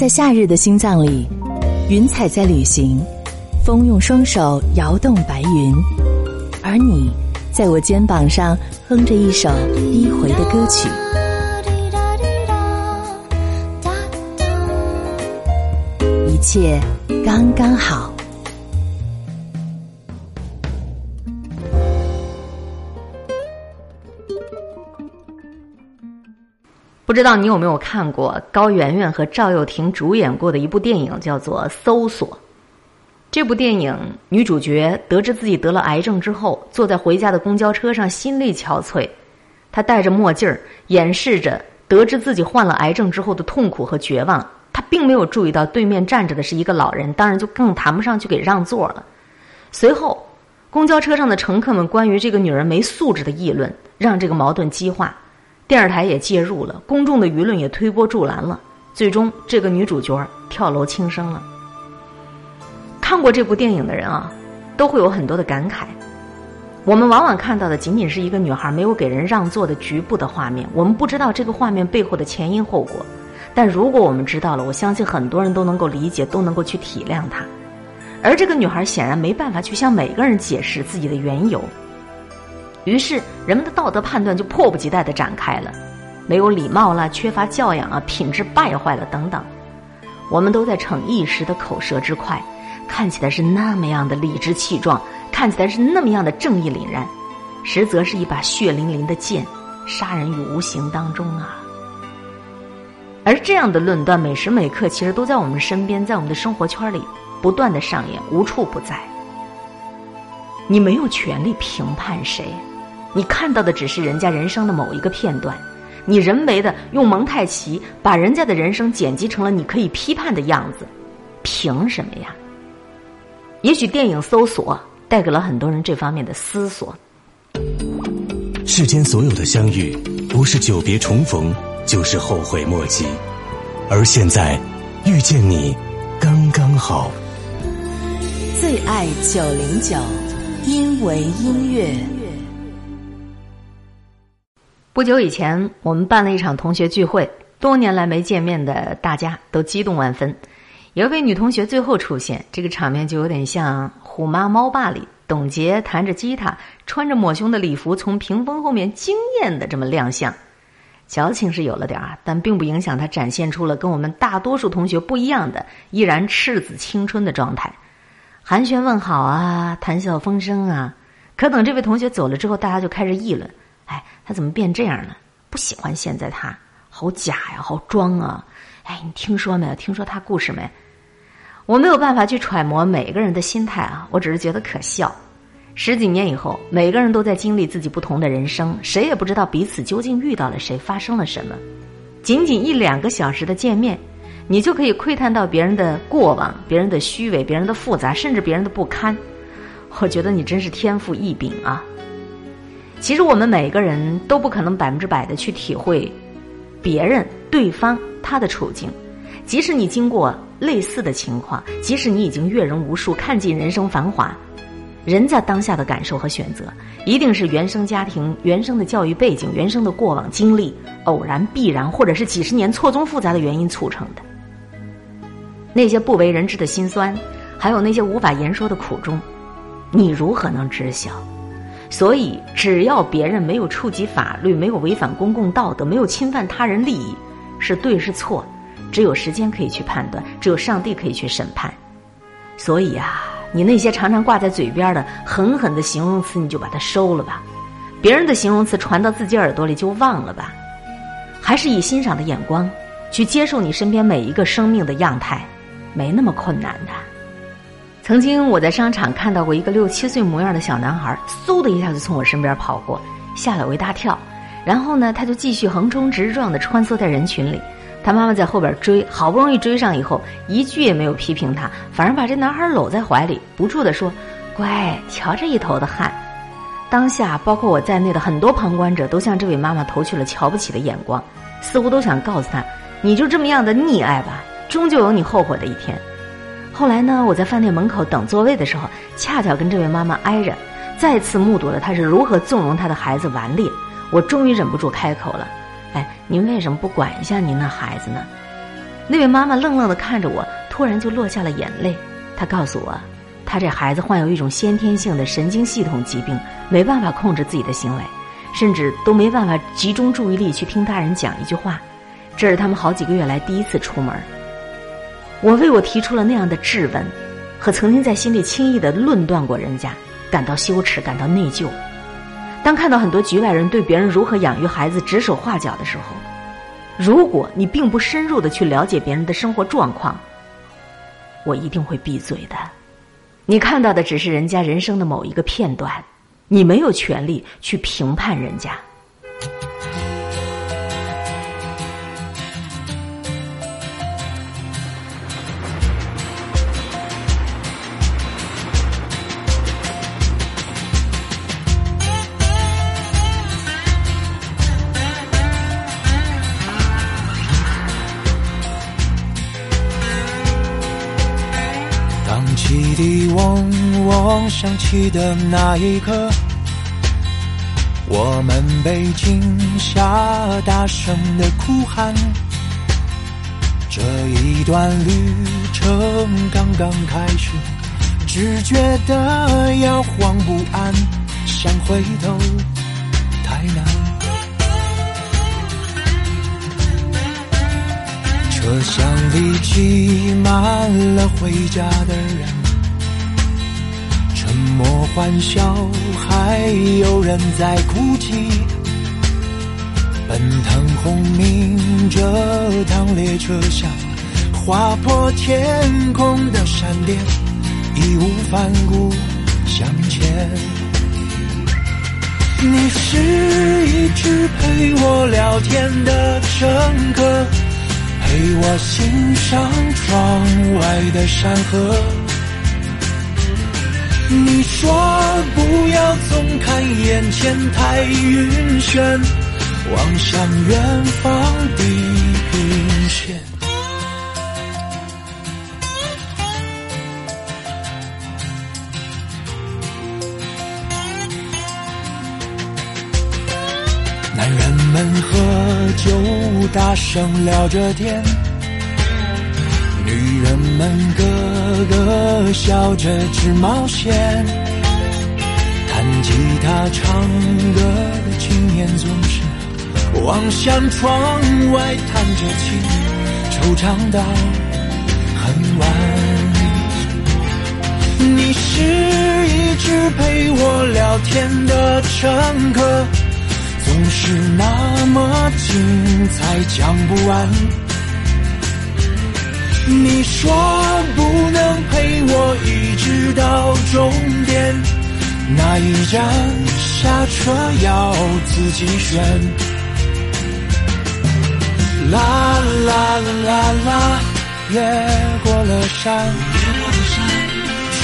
在夏日的心脏里，云彩在旅行，风用双手摇动白云，而你在我肩膀上哼着一首低回的歌曲。一切刚刚好。不知道你有没有看过高圆圆和赵又廷主演过的一部电影，叫做《搜索》。这部电影女主角得知自己得了癌症之后，坐在回家的公交车上，心力憔悴。她戴着墨镜儿，掩饰着得知自己患了癌症之后的痛苦和绝望。她并没有注意到对面站着的是一个老人，当然就更谈不上去给让座了。随后，公交车上的乘客们关于这个女人没素质的议论，让这个矛盾激化。电视台也介入了，公众的舆论也推波助澜了，最终这个女主角跳楼轻生了。看过这部电影的人啊，都会有很多的感慨。我们往往看到的仅仅是一个女孩没有给人让座的局部的画面，我们不知道这个画面背后的前因后果。但如果我们知道了，我相信很多人都能够理解，都能够去体谅她。而这个女孩显然没办法去向每个人解释自己的缘由。于是，人们的道德判断就迫不及待的展开了，没有礼貌了，缺乏教养啊，品质败坏了等等。我们都在逞一时的口舌之快，看起来是那么样的理直气壮，看起来是那么样的正义凛然，实则是一把血淋淋的剑，杀人于无形当中啊。而这样的论断，每时每刻其实都在我们身边，在我们的生活圈里不断的上演，无处不在。你没有权利评判谁。你看到的只是人家人生的某一个片段，你人为的用蒙太奇把人家的人生剪辑成了你可以批判的样子，凭什么呀？也许电影《搜索》带给了很多人这方面的思索。世间所有的相遇，不是久别重逢，就是后悔莫及。而现在，遇见你，刚刚好。最爱九零九，因为音乐。不久以前，我们办了一场同学聚会，多年来没见面的大家都激动万分。有一位女同学最后出现，这个场面就有点像《虎妈猫爸》里董洁弹着吉他，穿着抹胸的礼服从屏风后面惊艳的这么亮相。矫情是有了点儿，但并不影响她展现出了跟我们大多数同学不一样的依然赤子青春的状态。寒暄问好啊，谈笑风生啊。可等这位同学走了之后，大家就开始议论。他怎么变这样了？不喜欢现在他，好假呀，好装啊！哎，你听说没有？听说他故事没？我没有办法去揣摩每个人的心态啊，我只是觉得可笑。十几年以后，每个人都在经历自己不同的人生，谁也不知道彼此究竟遇到了谁，发生了什么。仅仅一两个小时的见面，你就可以窥探到别人的过往、别人的虚伪、别人的复杂，甚至别人的不堪。我觉得你真是天赋异禀啊！其实我们每个人都不可能百分之百的去体会别人、对方他的处境。即使你经过类似的情况，即使你已经阅人无数、看尽人生繁华，人在当下的感受和选择，一定是原生家庭、原生的教育背景、原生的过往经历、偶然、必然，或者是几十年错综复杂的原因促成的。那些不为人知的辛酸，还有那些无法言说的苦衷，你如何能知晓？所以，只要别人没有触及法律，没有违反公共道德，没有侵犯他人利益，是对是错，只有时间可以去判断，只有上帝可以去审判。所以啊，你那些常常挂在嘴边的狠狠的形容词，你就把它收了吧；别人的形容词传到自己耳朵里就忘了吧。还是以欣赏的眼光去接受你身边每一个生命的样态，没那么困难的。曾经我在商场看到过一个六七岁模样的小男孩，嗖的一下就从我身边跑过，吓了我一大跳。然后呢，他就继续横冲直撞的穿梭在人群里。他妈妈在后边追，好不容易追上以后，一句也没有批评他，反而把这男孩搂在怀里，不住的说：“乖，瞧这一头的汗。”当下，包括我在内的很多旁观者都向这位妈妈投去了瞧不起的眼光，似乎都想告诉他：“你就这么样的溺爱吧，终究有你后悔的一天。”后来呢，我在饭店门口等座位的时候，恰巧跟这位妈妈挨着，再次目睹了她是如何纵容她的孩子顽劣。我终于忍不住开口了：“哎，您为什么不管一下您那孩子呢？”那位妈妈愣愣的看着我，突然就落下了眼泪。她告诉我，她这孩子患有一种先天性的神经系统疾病，没办法控制自己的行为，甚至都没办法集中注意力去听大人讲一句话。这是他们好几个月来第一次出门。我为我提出了那样的质问，和曾经在心里轻易的论断过人家，感到羞耻，感到内疚。当看到很多局外人对别人如何养育孩子指手画脚的时候，如果你并不深入的去了解别人的生活状况，我一定会闭嘴的。你看到的只是人家人生的某一个片段，你没有权利去评判人家。嗡嗡响起的那一刻，我们被惊吓，大声的哭喊。这一段旅程刚刚开始，只觉得摇晃不安，想回头太难。车厢里挤满了回家的人。沉默欢笑，还有人在哭泣。奔腾轰鸣这趟列车像，划破天空的闪电，义无反顾向前。你是一直陪我聊天的乘客，陪我欣赏窗外的山河。你说不要总看眼前太晕眩，望向远方地平线。男人们喝酒，大声聊着天。女人们个个笑着直冒险，弹吉他唱歌的青年总是望向窗外叹着气，惆怅到很晚。你是一直陪我聊天的乘客，总是那么精彩，讲不完。你说不能陪我一直到终点，哪一站下车要自己选。啦啦啦啦啦，越过了山，穿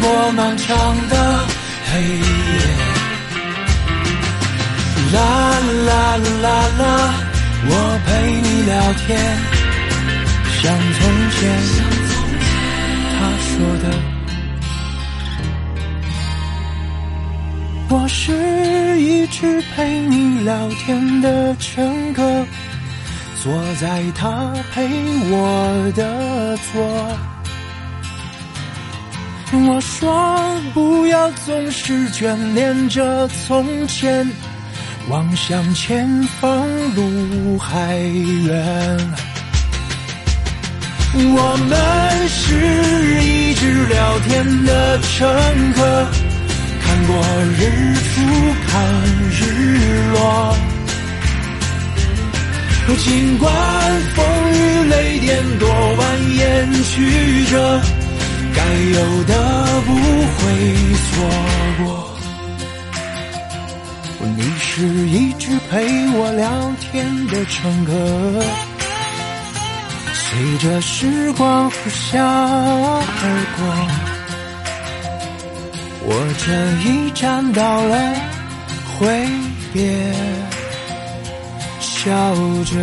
过漫长的黑夜。啦啦啦啦啦，我陪你聊天。像从前，他说的，我是一直陪你聊天的乘客，坐在他陪我的座。我说不要总是眷恋着从前，望向前方路还远。我们是一直聊天的乘客，看过日出，看日落。尽管风雨雷电多蜿蜒曲折，该有的不会错过。你是一直陪我聊天的乘客。随着时光呼啸而过，我这一站到了，挥别，笑着。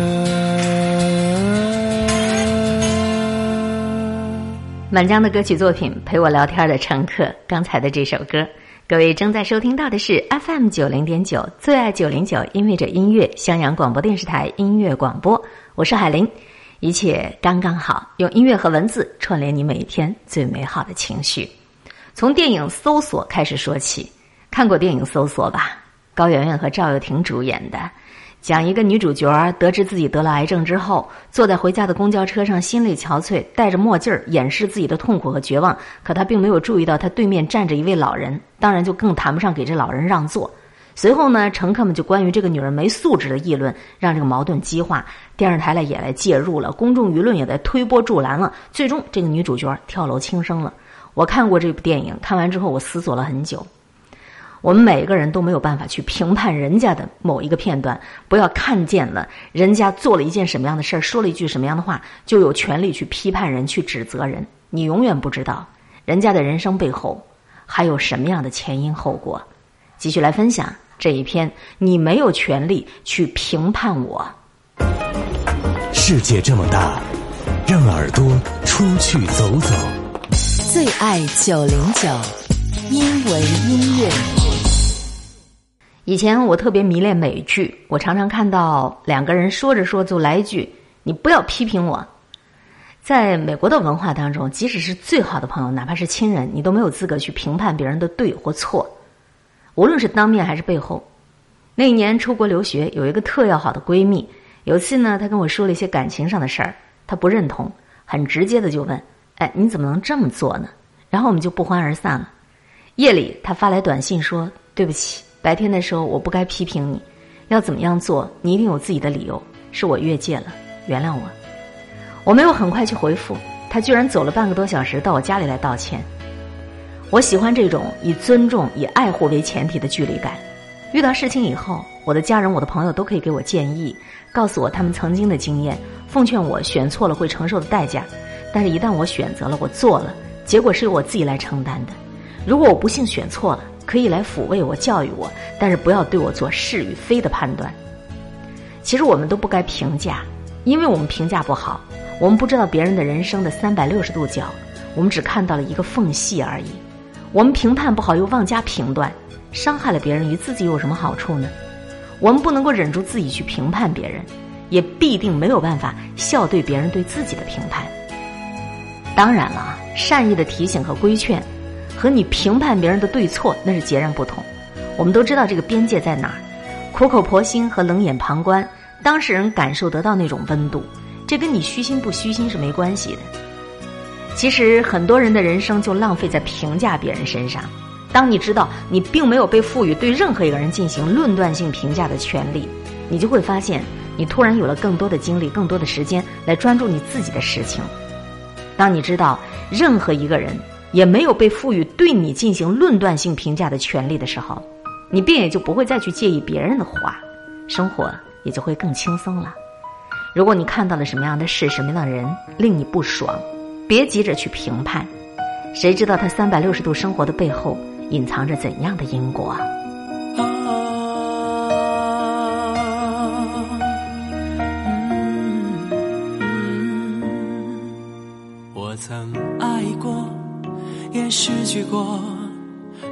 满江的歌曲作品，陪我聊天的乘客。刚才的这首歌，各位正在收听到的是 FM 九零点九最爱九零九，音乐着音乐，襄阳广播电视台音乐广播，我是海林。一切刚刚好，用音乐和文字串联你每一天最美好的情绪。从电影《搜索》开始说起，看过电影《搜索》吧？高圆圆和赵又廷主演的，讲一个女主角得知自己得了癌症之后，坐在回家的公交车上，心力憔悴，戴着墨镜掩饰自己的痛苦和绝望。可她并没有注意到，她对面站着一位老人，当然就更谈不上给这老人让座。随后呢，乘客们就关于这个女人没素质的议论，让这个矛盾激化。电视台呢也来介入了，公众舆论也在推波助澜了。最终，这个女主角跳楼轻生了。我看过这部电影，看完之后我思索了很久。我们每个人都没有办法去评判人家的某一个片段，不要看见了人家做了一件什么样的事儿，说了一句什么样的话，就有权利去批判人、去指责人。你永远不知道人家的人生背后还有什么样的前因后果。继续来分享这一篇，你没有权利去评判我。世界这么大，让耳朵出去走走。最爱九零九，因为音乐。以前我特别迷恋美剧，我常常看到两个人说着说就来一句：“你不要批评我。”在美国的文化当中，即使是最好的朋友，哪怕是亲人，你都没有资格去评判别人的对或错，无论是当面还是背后。那一年出国留学，有一个特要好的闺蜜，有次呢，她跟我说了一些感情上的事儿，她不认同，很直接的就问：“哎，你怎么能这么做呢？”然后我们就不欢而散了。夜里，她发来短信说：“对不起。”白天的时候，我不该批评你，要怎么样做，你一定有自己的理由。是我越界了，原谅我。我没有很快去回复他，居然走了半个多小时到我家里来道歉。我喜欢这种以尊重、以爱护为前提的距离感。遇到事情以后，我的家人、我的朋友都可以给我建议，告诉我他们曾经的经验，奉劝我选错了会承受的代价。但是，一旦我选择了，我做了，结果是由我自己来承担的。如果我不幸选错了，可以来抚慰我、教育我，但是不要对我做是与非的判断。其实我们都不该评价，因为我们评价不好，我们不知道别人的人生的三百六十度角，我们只看到了一个缝隙而已。我们评判不好又妄加评断，伤害了别人，与自己有什么好处呢？我们不能够忍住自己去评判别人，也必定没有办法笑对别人对自己的评判。当然了，善意的提醒和规劝。和你评判别人的对错那是截然不同。我们都知道这个边界在哪儿，苦口婆心和冷眼旁观，当事人感受得到那种温度，这跟你虚心不虚心是没关系的。其实很多人的人生就浪费在评价别人身上。当你知道你并没有被赋予对任何一个人进行论断性评价的权利，你就会发现你突然有了更多的精力、更多的时间来专注你自己的事情。当你知道任何一个人。也没有被赋予对你进行论断性评价的权利的时候，你便也就不会再去介意别人的话，生活也就会更轻松了。如果你看到了什么样的事、什么样的人令你不爽，别急着去评判，谁知道他三百六十度生活的背后隐藏着怎样的因果？啊，我曾爱过。也失去过，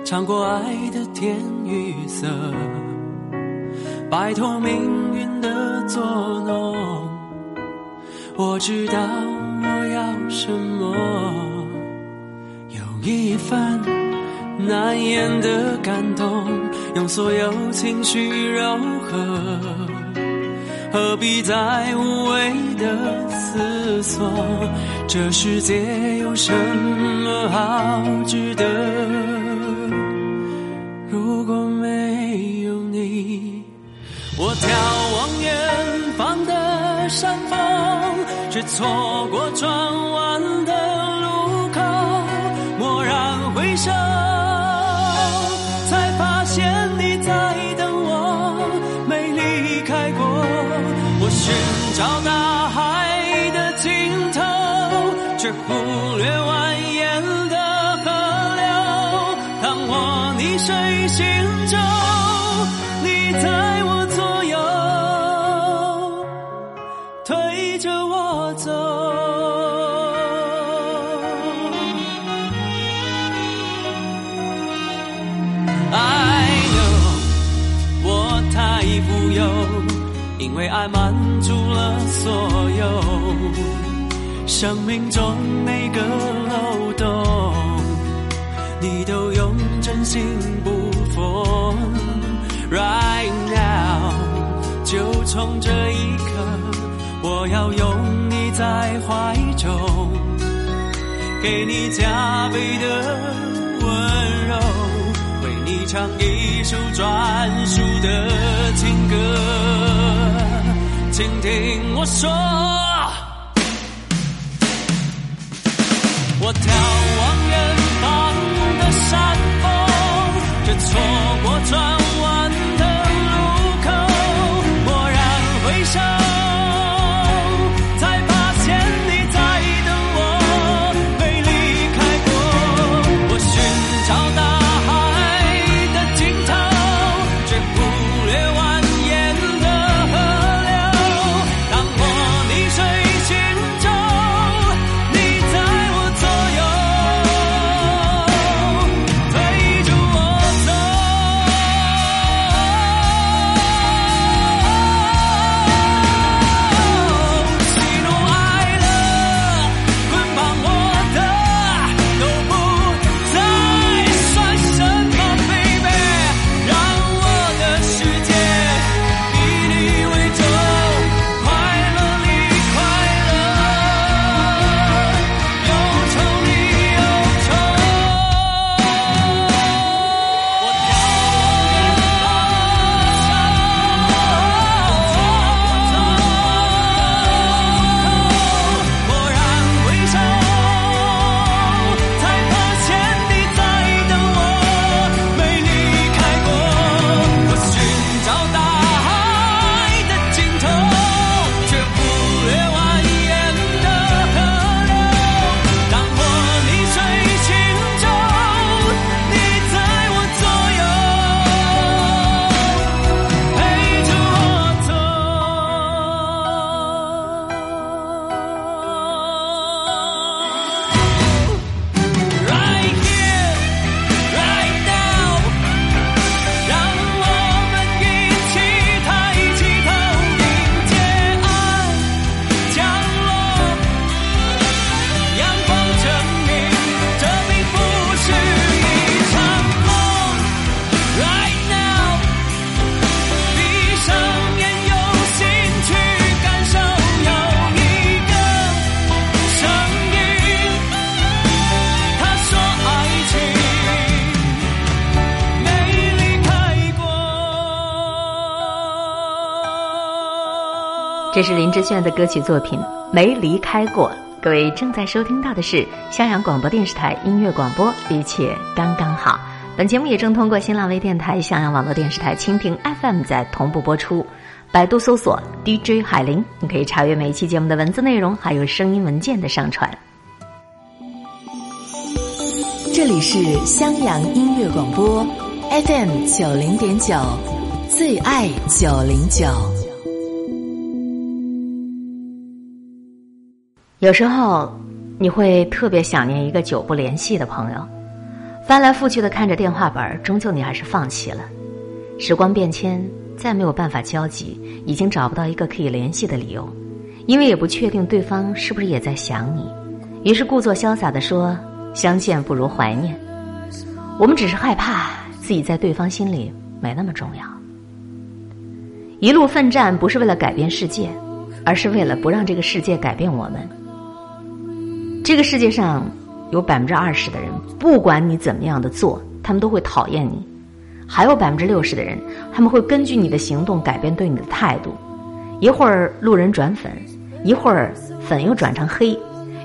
尝过爱的甜与涩，摆脱命运的作弄。我知道要什么，有一份难言的感动，用所有情绪柔和。何必再无谓的思索？这世界有什么好值得？如果没有你，我眺望远方的山峰，却错过转弯的路口。蓦然回首。所有生命中每个漏洞，你都用真心不缝。Right now，就从这一刻，我要拥你在怀中，给你加倍的温柔，为你唱一首专属的情歌。请听我说，我眺望远方的山峰，却错过转弯。这是林志炫的歌曲作品《没离开过》。各位正在收听到的是襄阳广播电视台音乐广播，一切刚刚好。本节目也正通过新浪微电台、襄阳网络电视台、蜻蜓 FM 在同步播出。百度搜索 DJ 海林，你可以查阅每一期节目的文字内容，还有声音文件的上传。这里是襄阳音乐广播 FM 九零点九，最爱九零九。有时候，你会特别想念一个久不联系的朋友，翻来覆去的看着电话本，终究你还是放弃了。时光变迁，再没有办法交集，已经找不到一个可以联系的理由，因为也不确定对方是不是也在想你，于是故作潇洒的说：“相见不如怀念。”我们只是害怕自己在对方心里没那么重要。一路奋战，不是为了改变世界，而是为了不让这个世界改变我们。这个世界上有百分之二十的人，不管你怎么样的做，他们都会讨厌你；还有百分之六十的人，他们会根据你的行动改变对你的态度。一会儿路人转粉，一会儿粉又转成黑，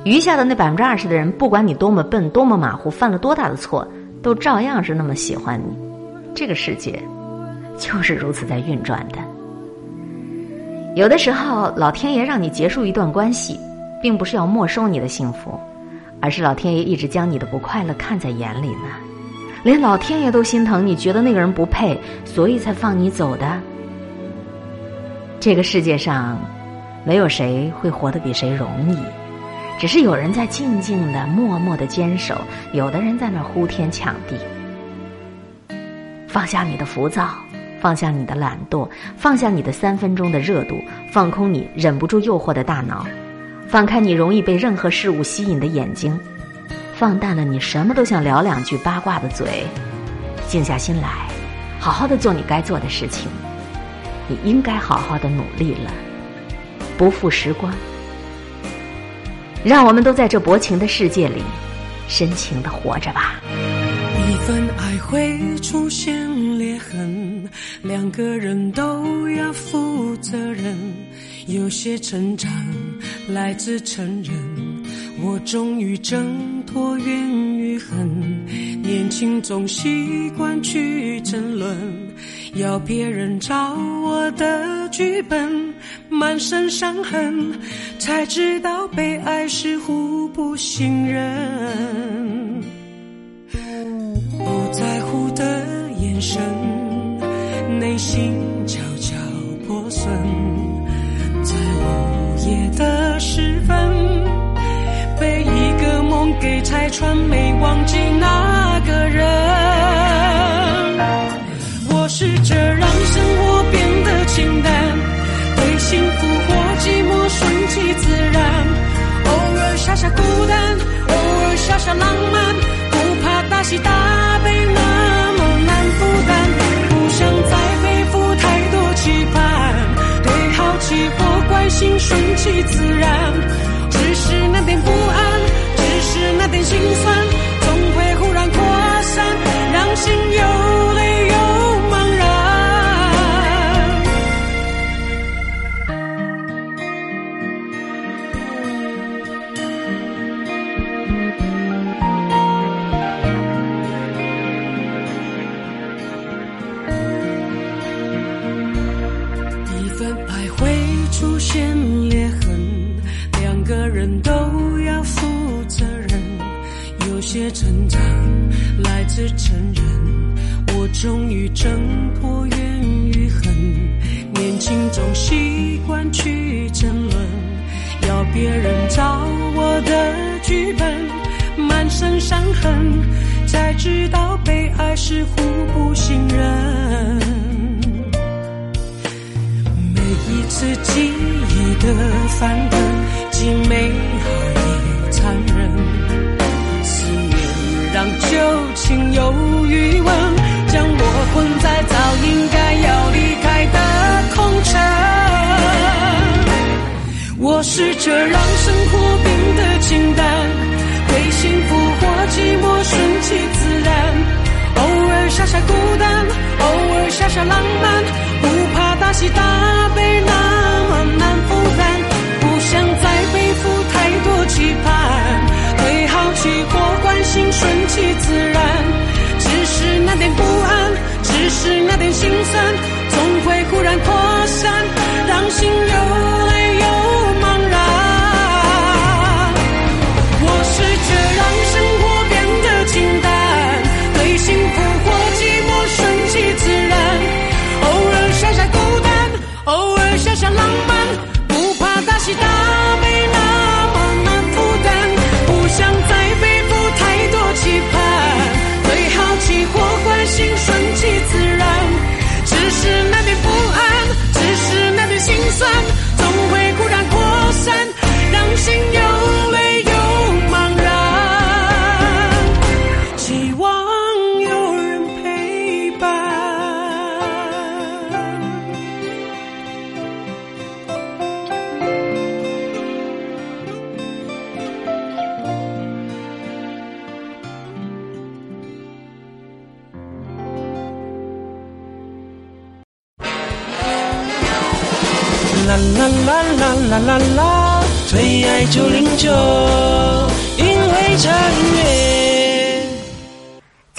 余下的那百分之二十的人，不管你多么笨、多么马虎，犯了多大的错，都照样是那么喜欢你。这个世界就是如此在运转的。有的时候，老天爷让你结束一段关系。并不是要没收你的幸福，而是老天爷一直将你的不快乐看在眼里呢。连老天爷都心疼你，觉得那个人不配，所以才放你走的。这个世界上，没有谁会活得比谁容易，只是有人在静静的、默默的坚守，有的人在那呼天抢地。放下你的浮躁，放下你的懒惰，放下你的三分钟的热度，放空你忍不住诱惑的大脑，放开你容易被任何事物吸引的眼睛，放淡了你什么都想聊两句八卦的嘴，静下心来，好好的做你该做的事情。你应该好好的努力了，不负时光。让我们都在这薄情的世界里，深情的活着吧。一份爱会出现裂痕，两个人都要负责任。有些成长来自承认，我终于挣脱怨与恨。年轻总习惯去争论，要别人照我的剧本，满身伤痕，才知道被爱是互不信任。不在乎的眼神，内心悄悄破损，夜的时分，被一个梦给拆穿，没忘记那个人。我试着让生活变得清淡，对幸福或寂寞顺其自然，偶尔傻傻孤单，偶尔傻傻浪漫，不怕大喜大或关心顺其自然，只是那点不安，只是那点心酸，总会忽然扩散，让心有来自承认，我终于挣脱怨与恨。年轻总习惯去争论，要别人照我的剧本，满身伤痕，才知道被爱是互不信任。每一次记忆的翻下浪漫，不怕大喜大悲那么难负担，不想再背负太多期盼，对好奇或关心顺其自然，只是那点不安，只是那点心酸，总会忽然扩散，让心流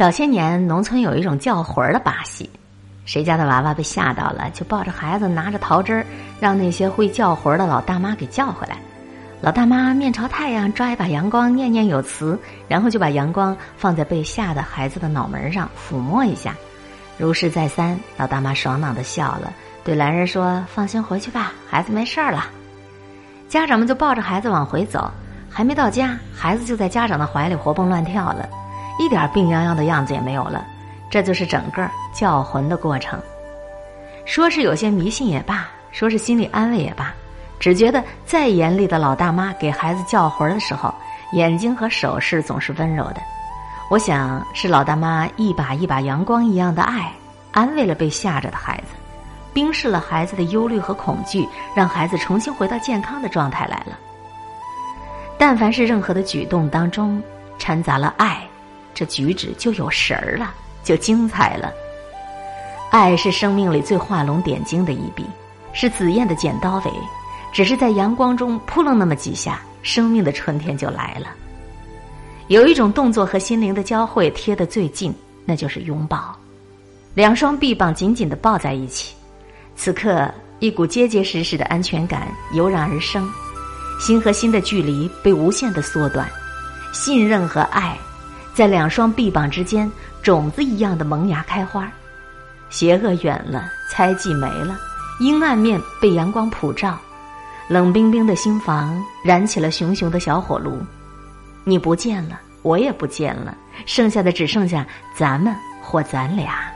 早些年，农村有一种叫魂儿的把戏，谁家的娃娃被吓到了，就抱着孩子，拿着桃枝儿，让那些会叫魂儿的老大妈给叫回来。老大妈面朝太阳，抓一把阳光，念念有词，然后就把阳光放在被吓的孩子的脑门上，抚摸一下。如是再三，老大妈爽朗的笑了，对男人说：“放心回去吧，孩子没事儿了。”家长们就抱着孩子往回走，还没到家，孩子就在家长的怀里活蹦乱跳了，一点病殃殃的样子也没有了。这就是整个叫魂的过程。说是有些迷信也罢，说是心理安慰也罢，只觉得再严厉的老大妈给孩子叫魂的时候，眼睛和手势总是温柔的。我想是老大妈一把一把阳光一样的爱，安慰了被吓着的孩子，冰释了孩子的忧虑和恐惧，让孩子重新回到健康的状态来了。但凡是任何的举动当中掺杂了爱，这举止就有神儿了，就精彩了。爱是生命里最画龙点睛的一笔，是紫燕的剪刀尾，只是在阳光中扑棱那么几下，生命的春天就来了。有一种动作和心灵的交汇贴得最近，那就是拥抱，两双臂膀紧紧的抱在一起，此刻一股结结实实的安全感油然而生，心和心的距离被无限的缩短，信任和爱在两双臂膀之间种子一样的萌芽开花。邪恶远了，猜忌没了，阴暗面被阳光普照，冷冰冰的心房燃起了熊熊的小火炉。你不见了，我也不见了，剩下的只剩下咱们或咱俩。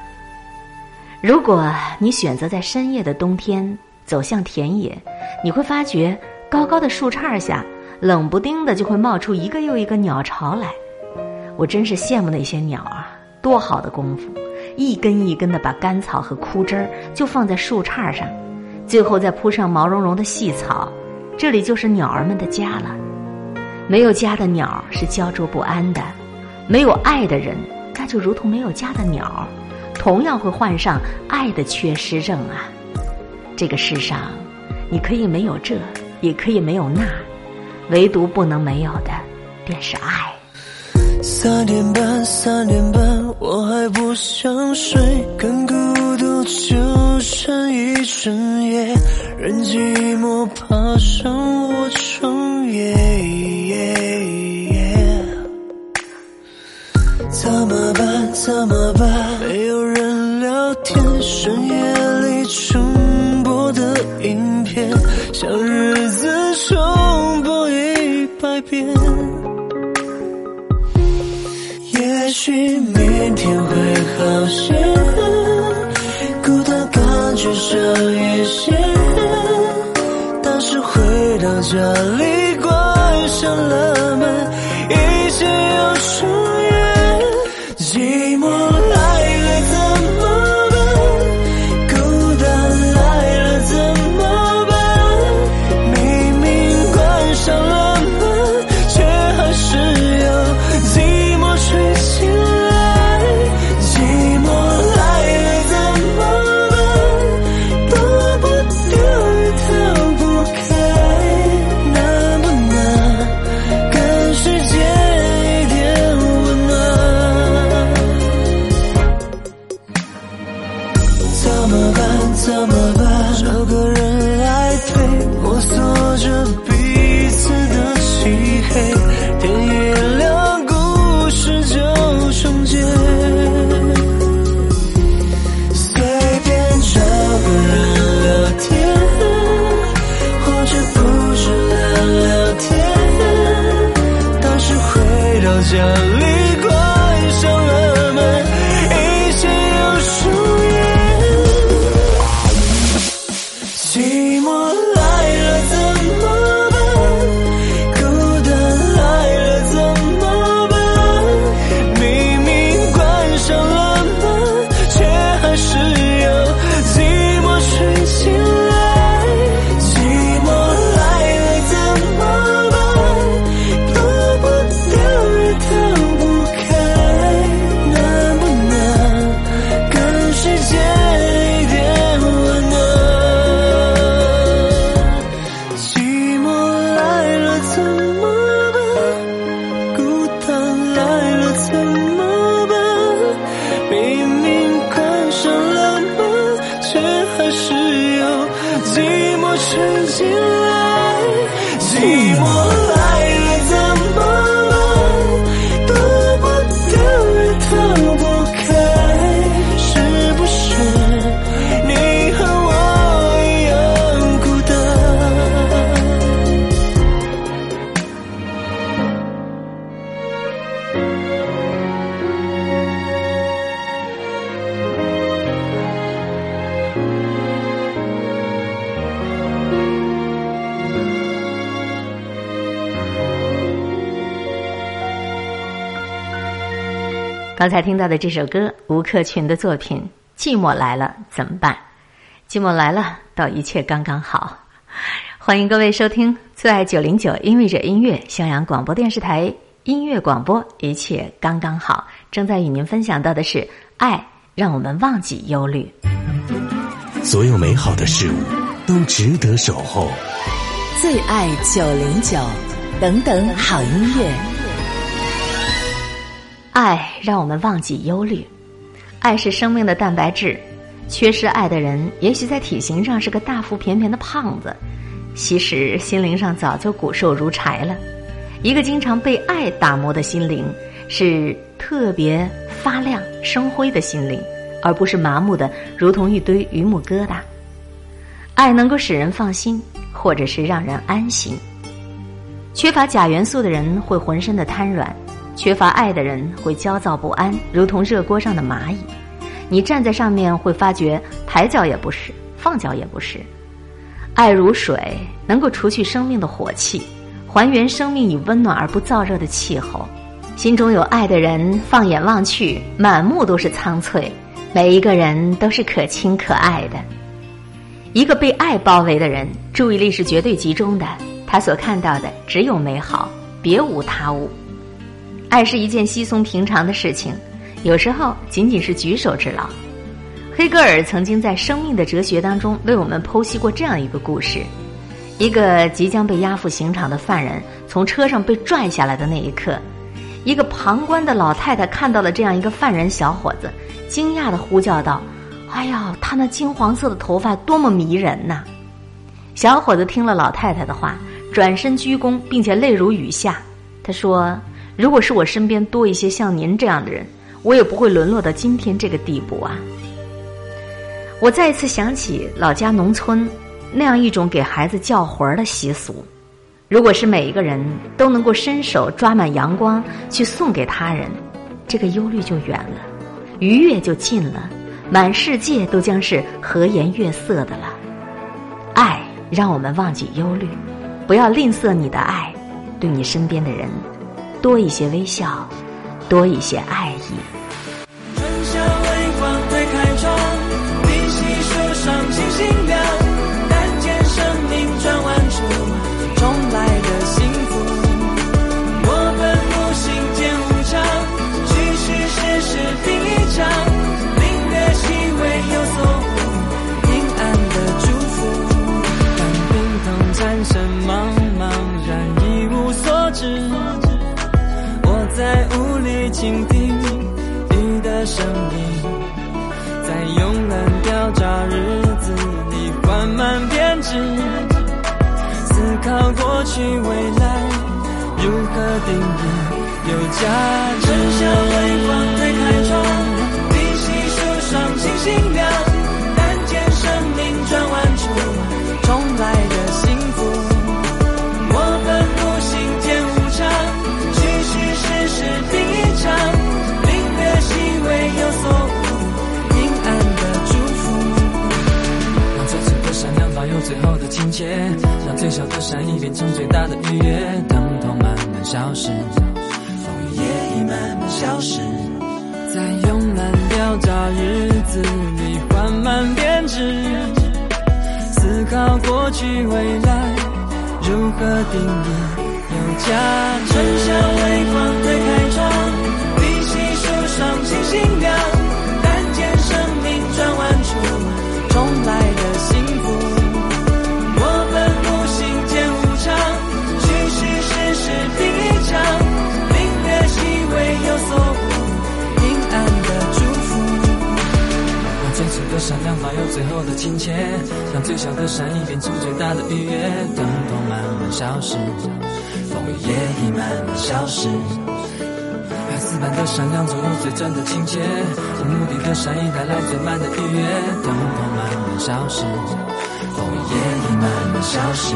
如果你选择在深夜的冬天走向田野，你会发觉高高的树杈下，冷不丁的就会冒出一个又一个鸟巢来。我真是羡慕那些鸟啊，多好的功夫！一根一根的把干草和枯枝儿就放在树杈上，最后再铺上毛茸茸的细草，这里就是鸟儿们的家了。没有家的鸟是焦灼不安的，没有爱的人，那就如同没有家的鸟，同样会患上爱的缺失症啊。这个世上，你可以没有这，也可以没有那，唯独不能没有的，便是爱。三点半，三点半，我还不想睡，跟孤独纠缠一整夜，任寂寞爬上我会好些，孤单感觉少一些。但是回到家回到家里，刚才听到的这首歌，吴克群的作品《寂寞来了怎么办》？寂寞来了，到一切刚刚好。欢迎各位收听最爱九零九音乐者音乐襄阳广播电视台音乐广播，一切刚刚好。正在与您分享到的是爱，让我们忘记忧虑。所有美好的事物都值得守候。最爱九零九，等等好音乐。爱让我们忘记忧虑，爱是生命的蛋白质。缺失爱的人，也许在体型上是个大腹便便的胖子，其实心灵上早就骨瘦如柴了。一个经常被爱打磨的心灵，是特别发亮生辉的心灵，而不是麻木的如同一堆榆木疙瘩。爱能够使人放心，或者是让人安心。缺乏钾元素的人会浑身的瘫软。缺乏爱的人会焦躁不安，如同热锅上的蚂蚁。你站在上面会发觉抬脚也不是，放脚也不是。爱如水，能够除去生命的火气，还原生命以温暖而不燥热的气候。心中有爱的人，放眼望去，满目都是苍翠。每一个人都是可亲可爱的。一个被爱包围的人，注意力是绝对集中的，他所看到的只有美好，别无他物。爱是一件稀松平常的事情，有时候仅仅是举手之劳。黑格尔曾经在《生命的哲学》当中为我们剖析过这样一个故事：一个即将被押赴刑场的犯人从车上被拽下来的那一刻，一个旁观的老太太看到了这样一个犯人小伙子，惊讶的呼叫道：“哎呀，他那金黄色的头发多么迷人呐！”小伙子听了老太太的话，转身鞠躬，并且泪如雨下。他说。如果是我身边多一些像您这样的人，我也不会沦落到今天这个地步啊！我再一次想起老家农村那样一种给孩子叫魂儿的习俗。如果是每一个人都能够伸手抓满阳光去送给他人，这个忧虑就远了，愉悦就近了，满世界都将是和颜悦色的了。爱让我们忘记忧虑，不要吝啬你的爱，对你身边的人。多一些微笑，多一些爱意。的声音，在慵懒掉渣日子里缓慢编织，思考过去未来如何定义有价值。春夏微光推开窗切，让最小的善意变成最大的愉悦。疼痛慢慢消失，风雨也已慢慢消失，在慵懒掉渣日子里缓慢变质。思考过去未来如何定义有价值。春夏微光推开窗，碧溪树上星星亮，善良保有最后的亲切，让最小的善意变成最大的愉悦。疼痛慢慢消失，风雨也已慢慢消失。孩子般的善良总有最真的亲切，无目的的善意带来最满的愉悦。疼痛慢慢消失，风雨也已慢慢消失。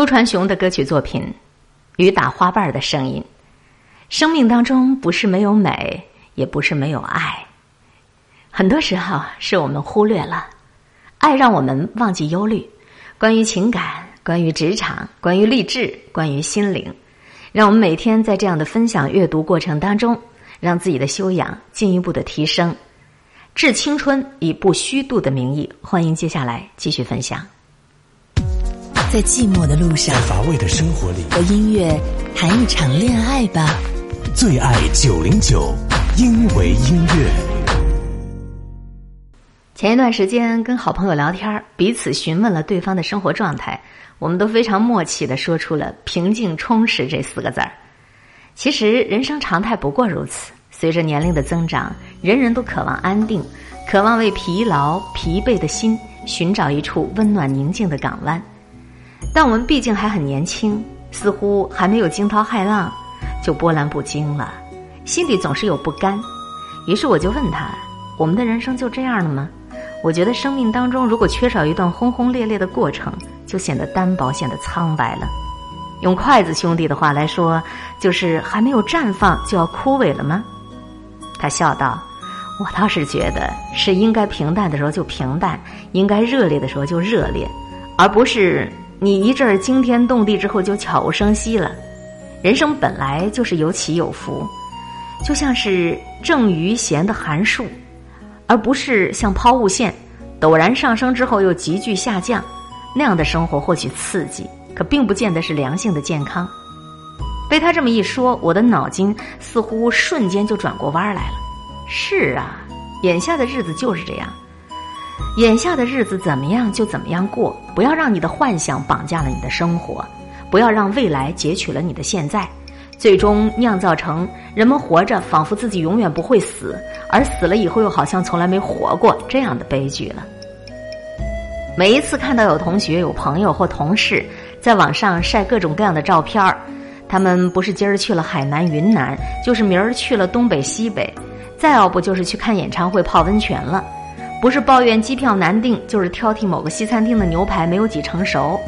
周传雄的歌曲作品《雨打花瓣的声音》，生命当中不是没有美，也不是没有爱，很多时候是我们忽略了爱，让我们忘记忧虑。关于情感，关于职场，关于励志，关于心灵，让我们每天在这样的分享阅读过程当中，让自己的修养进一步的提升。致青春以不虚度的名义，欢迎接下来继续分享。在寂寞的路上，在乏味的生活里，和音乐谈一场恋爱吧。最爱九零九，因为音乐。前一段时间跟好朋友聊天，彼此询问了对方的生活状态，我们都非常默契的说出了“平静充实”这四个字儿。其实人生常态不过如此，随着年龄的增长，人人都渴望安定，渴望为疲劳疲惫的心寻找一处温暖宁静的港湾。但我们毕竟还很年轻，似乎还没有惊涛骇浪，就波澜不惊了，心里总是有不甘。于是我就问他：“我们的人生就这样了吗？”我觉得生命当中如果缺少一段轰轰烈烈的过程，就显得单薄，显得苍白了。用筷子兄弟的话来说，就是还没有绽放就要枯萎了吗？他笑道：“我倒是觉得是应该平淡的时候就平淡，应该热烈的时候就热烈，而不是。”你一阵惊天动地之后就悄无声息了，人生本来就是有起有伏，就像是正余弦的函数，而不是像抛物线陡然上升之后又急剧下降那样的生活，或许刺激，可并不见得是良性的健康。被他这么一说，我的脑筋似乎瞬间就转过弯来了。是啊，眼下的日子就是这样。眼下的日子怎么样就怎么样过，不要让你的幻想绑架了你的生活，不要让未来截取了你的现在，最终酿造成人们活着仿佛自己永远不会死，而死了以后又好像从来没活过这样的悲剧了。每一次看到有同学、有朋友或同事在网上晒各种各样的照片儿，他们不是今儿去了海南、云南，就是明儿去了东北、西北，再要不就是去看演唱会、泡温泉了。不是抱怨机票难订，就是挑剔某个西餐厅的牛排没有几成熟。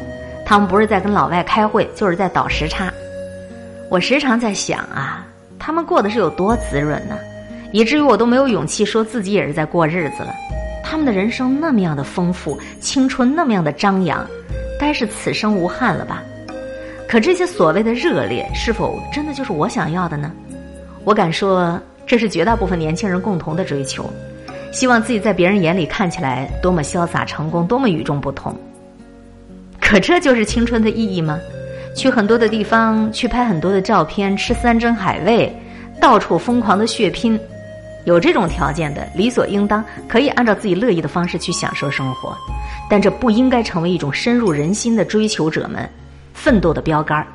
他们不是在跟老外开会，就是在倒时差。我时常在想啊，他们过的是有多滋润呢？以至于我都没有勇气说自己也是在过日子了。他们的人生那么样的丰富，青春那么样的张扬，该是此生无憾了吧？可这些所谓的热烈，是否真的就是我想要的呢？我敢说，这是绝大部分年轻人共同的追求。希望自己在别人眼里看起来多么潇洒成功，多么与众不同。可这就是青春的意义吗？去很多的地方，去拍很多的照片，吃山珍海味，到处疯狂的血拼。有这种条件的，理所应当可以按照自己乐意的方式去享受生活。但这不应该成为一种深入人心的追求者们奋斗的标杆。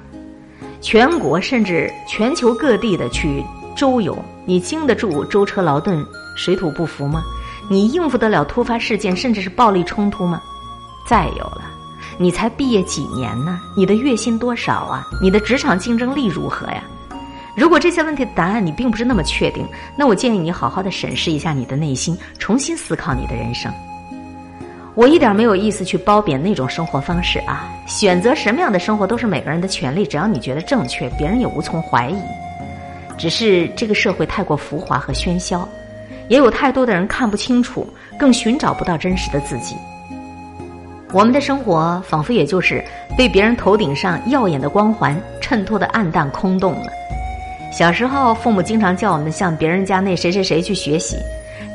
全国甚至全球各地的去周游，你经得住舟车劳顿？水土不服吗？你应付得了突发事件，甚至是暴力冲突吗？再有了，你才毕业几年呢？你的月薪多少啊？你的职场竞争力如何呀？如果这些问题的答案你并不是那么确定，那我建议你好好的审视一下你的内心，重新思考你的人生。我一点没有意思去褒贬那种生活方式啊！选择什么样的生活都是每个人的权利，只要你觉得正确，别人也无从怀疑。只是这个社会太过浮华和喧嚣。也有太多的人看不清楚，更寻找不到真实的自己。我们的生活仿佛也就是被别人头顶上耀眼的光环衬托的暗淡空洞了。小时候，父母经常叫我们向别人家那谁谁谁去学习；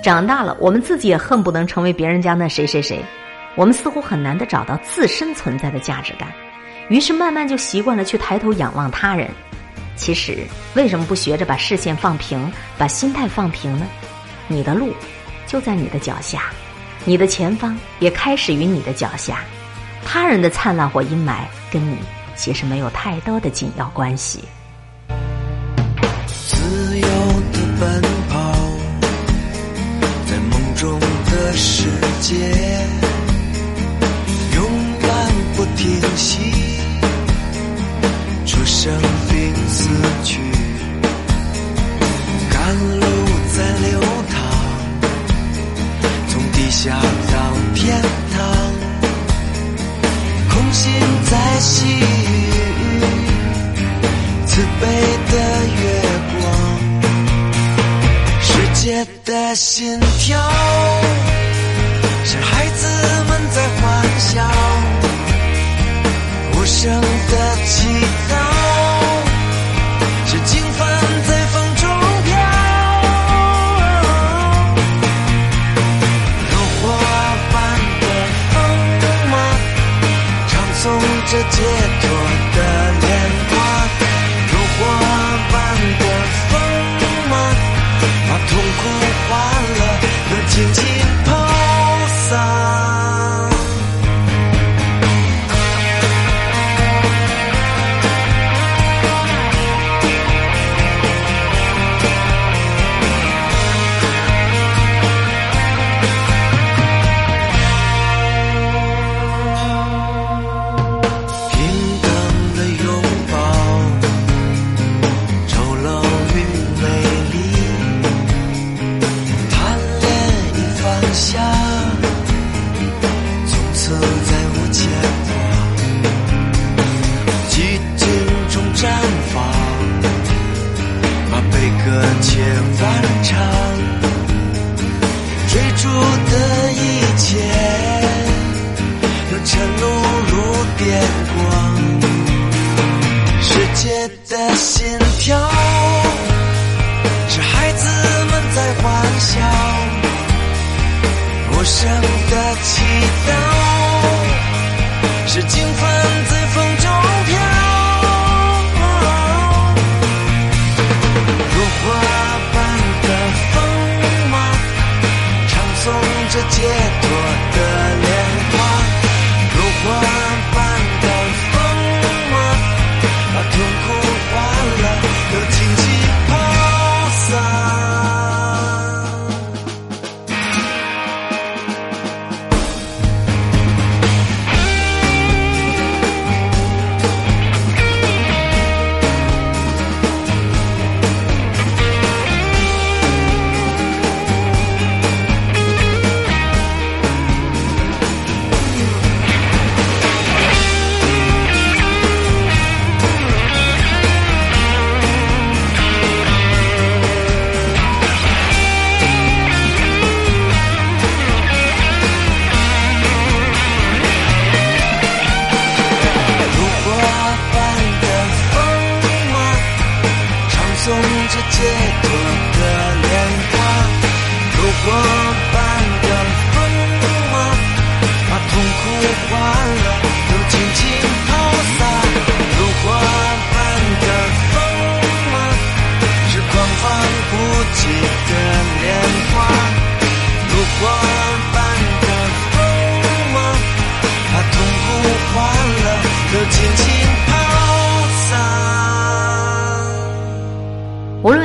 长大了，我们自己也恨不能成为别人家那谁谁谁。我们似乎很难的找到自身存在的价值感，于是慢慢就习惯了去抬头仰望他人。其实，为什么不学着把视线放平，把心态放平呢？你的路就在你的脚下，你的前方也开始于你的脚下。他人的灿烂或阴霾，跟你其实没有太多的紧要关系。自由的奔跑，在梦中的世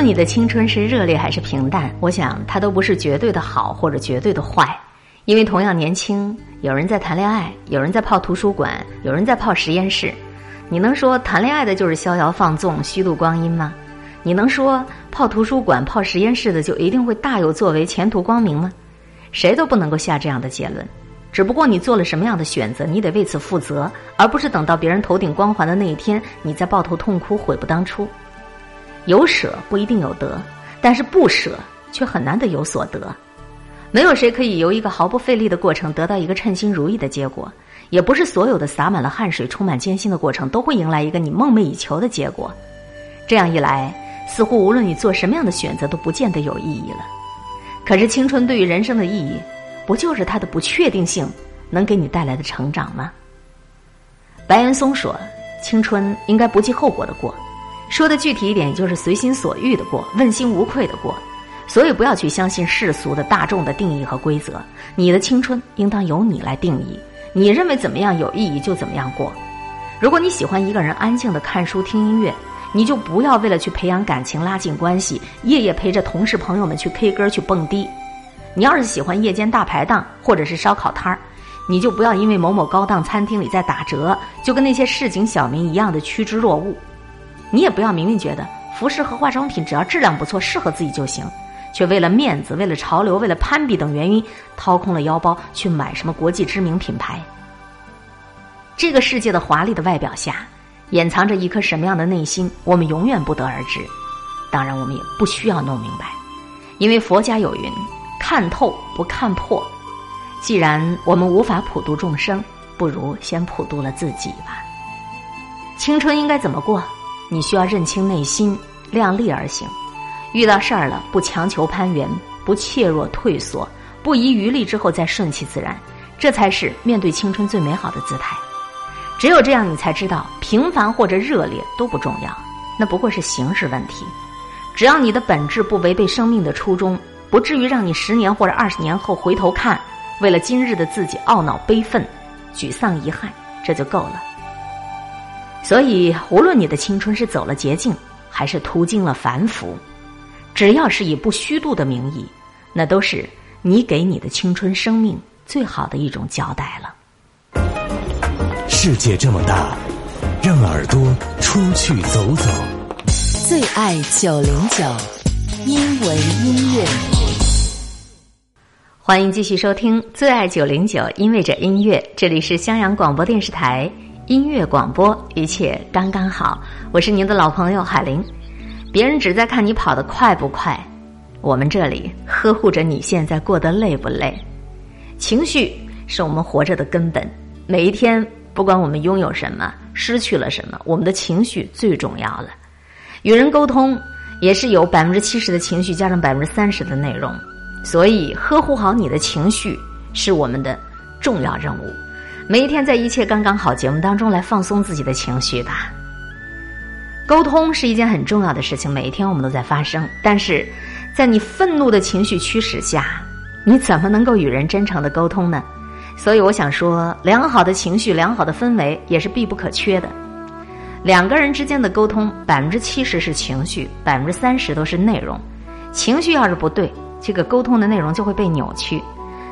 你的青春是热烈还是平淡，我想它都不是绝对的好或者绝对的坏，因为同样年轻，有人在谈恋爱，有人在泡图书馆，有人在泡实验室。你能说谈恋爱的就是逍遥放纵、虚度光阴吗？你能说泡图书馆、泡实验室的就一定会大有作为、前途光明吗？谁都不能够下这样的结论。只不过你做了什么样的选择，你得为此负责，而不是等到别人头顶光环的那一天，你再抱头痛哭、悔不当初。有舍不一定有得，但是不舍却很难得有所得。没有谁可以由一个毫不费力的过程得到一个称心如意的结果，也不是所有的洒满了汗水、充满艰辛的过程都会迎来一个你梦寐以求的结果。这样一来，似乎无论你做什么样的选择都不见得有意义了。可是青春对于人生的意义，不就是它的不确定性能给你带来的成长吗？白岩松说：“青春应该不计后果的过。”说的具体一点，就是随心所欲的过，问心无愧的过。所以不要去相信世俗的大众的定义和规则，你的青春应当由你来定义。你认为怎么样有意义就怎么样过。如果你喜欢一个人安静的看书听音乐，你就不要为了去培养感情拉近关系，夜夜陪着同事朋友们去 K 歌去蹦迪。你要是喜欢夜间大排档或者是烧烤摊儿，你就不要因为某某高档餐厅里在打折，就跟那些市井小民一样的趋之若鹜。你也不要明明觉得服饰和化妆品只要质量不错，适合自己就行，却为了面子、为了潮流、为了攀比等原因，掏空了腰包去买什么国际知名品牌。这个世界的华丽的外表下，掩藏着一颗什么样的内心，我们永远不得而知。当然，我们也不需要弄明白，因为佛家有云：“看透不看破。”既然我们无法普度众生，不如先普度了自己吧。青春应该怎么过？你需要认清内心，量力而行。遇到事儿了，不强求攀援，不怯弱退缩，不遗余力之后再顺其自然，这才是面对青春最美好的姿态。只有这样，你才知道平凡或者热烈都不重要，那不过是形式问题。只要你的本质不违背生命的初衷，不至于让你十年或者二十年后回头看，为了今日的自己懊恼悲愤、沮丧遗憾，这就够了。所以，无论你的青春是走了捷径，还是途经了繁复，只要是以不虚度的名义，那都是你给你的青春生命最好的一种交代了。世界这么大，让耳朵出去走走。最爱九零九，因为音乐。欢迎继续收听《最爱九零九》，因为这音乐，这里是襄阳广播电视台音乐广播，一切刚刚好。我是您的老朋友海玲。别人只在看你跑得快不快，我们这里呵护着你现在过得累不累。情绪是我们活着的根本，每一天。不管我们拥有什么，失去了什么，我们的情绪最重要了。与人沟通也是有百分之七十的情绪加上百分之三十的内容，所以呵护好你的情绪是我们的重要任务。每一天在一切刚刚好节目当中来放松自己的情绪吧。沟通是一件很重要的事情，每一天我们都在发生。但是在你愤怒的情绪驱使下，你怎么能够与人真诚的沟通呢？所以我想说，良好的情绪、良好的氛围也是必不可缺的。两个人之间的沟通，百分之七十是情绪，百分之三十都是内容。情绪要是不对，这个沟通的内容就会被扭曲。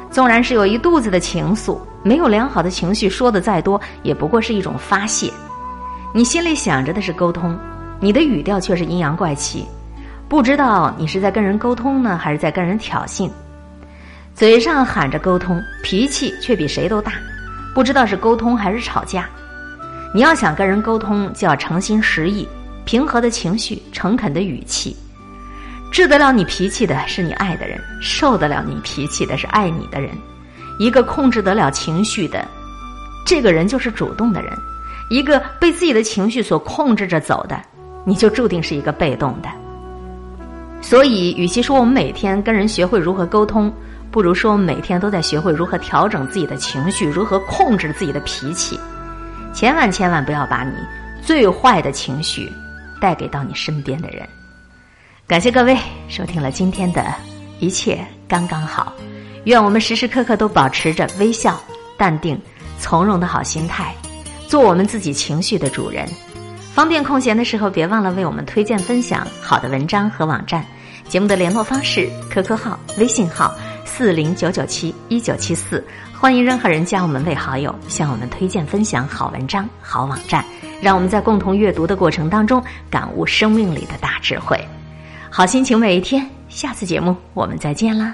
纵然是有一肚子的情愫，没有良好的情绪，说的再多也不过是一种发泄。你心里想着的是沟通，你的语调却是阴阳怪气，不知道你是在跟人沟通呢，还是在跟人挑衅。嘴上喊着沟通，脾气却比谁都大，不知道是沟通还是吵架。你要想跟人沟通，就要诚心实意，平和的情绪，诚恳的语气。治得了你脾气的是你爱的人，受得了你脾气的是爱你的人。一个控制得了情绪的，这个人就是主动的人；一个被自己的情绪所控制着走的，你就注定是一个被动的。所以，与其说我们每天跟人学会如何沟通，不如说我们，每天都在学会如何调整自己的情绪，如何控制自己的脾气。千万千万不要把你最坏的情绪带给到你身边的人。感谢各位收听了今天的一切刚刚好。愿我们时时刻刻都保持着微笑、淡定、从容的好心态，做我们自己情绪的主人。方便空闲的时候，别忘了为我们推荐分享好的文章和网站。节目的联络方式：QQ 号、微信号。四零九九七一九七四，欢迎任何人加我们为好友，向我们推荐分享好文章、好网站，让我们在共同阅读的过程当中感悟生命里的大智慧。好心情每一天，下次节目我们再见啦！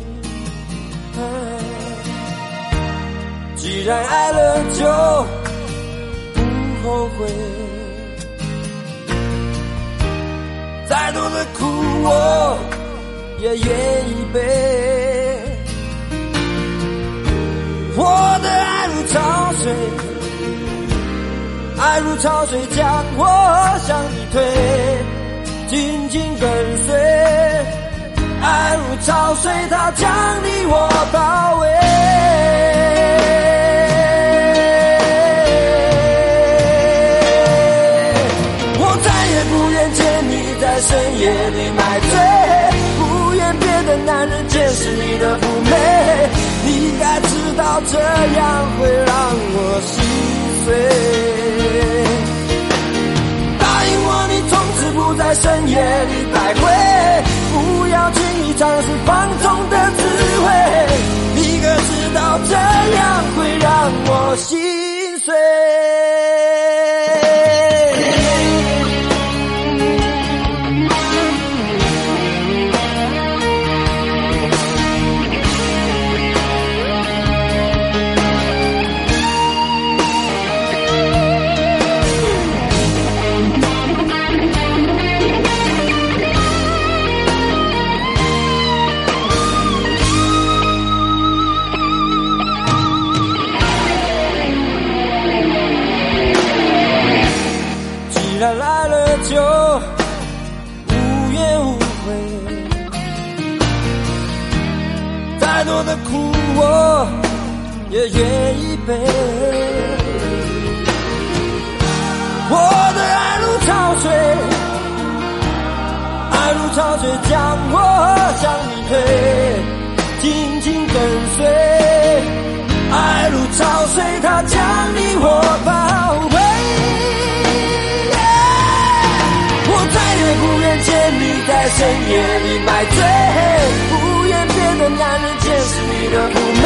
既然爱了就不后悔，再多的苦我也愿意背。我的爱如潮水，爱如潮水将我向你推，紧紧跟随。爱如潮水，它将你我包围。我再也不愿见你在深夜里买醉，不愿别的男人见识你的妩媚，你该知道这样会让我心碎。答应我，你从此不在深夜里徘徊，要轻易尝试放纵的滋味，你可知道这样会让我心碎。也愿意背。我的爱如潮水，爱如潮水将我向你推，紧紧跟随。爱如潮水，它将你我包围。我再也不愿见你在深夜里买醉，不愿别的男人见识你的妩媚。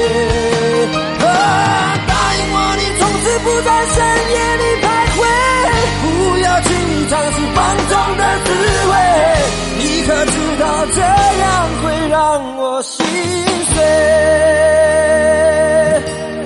Lord.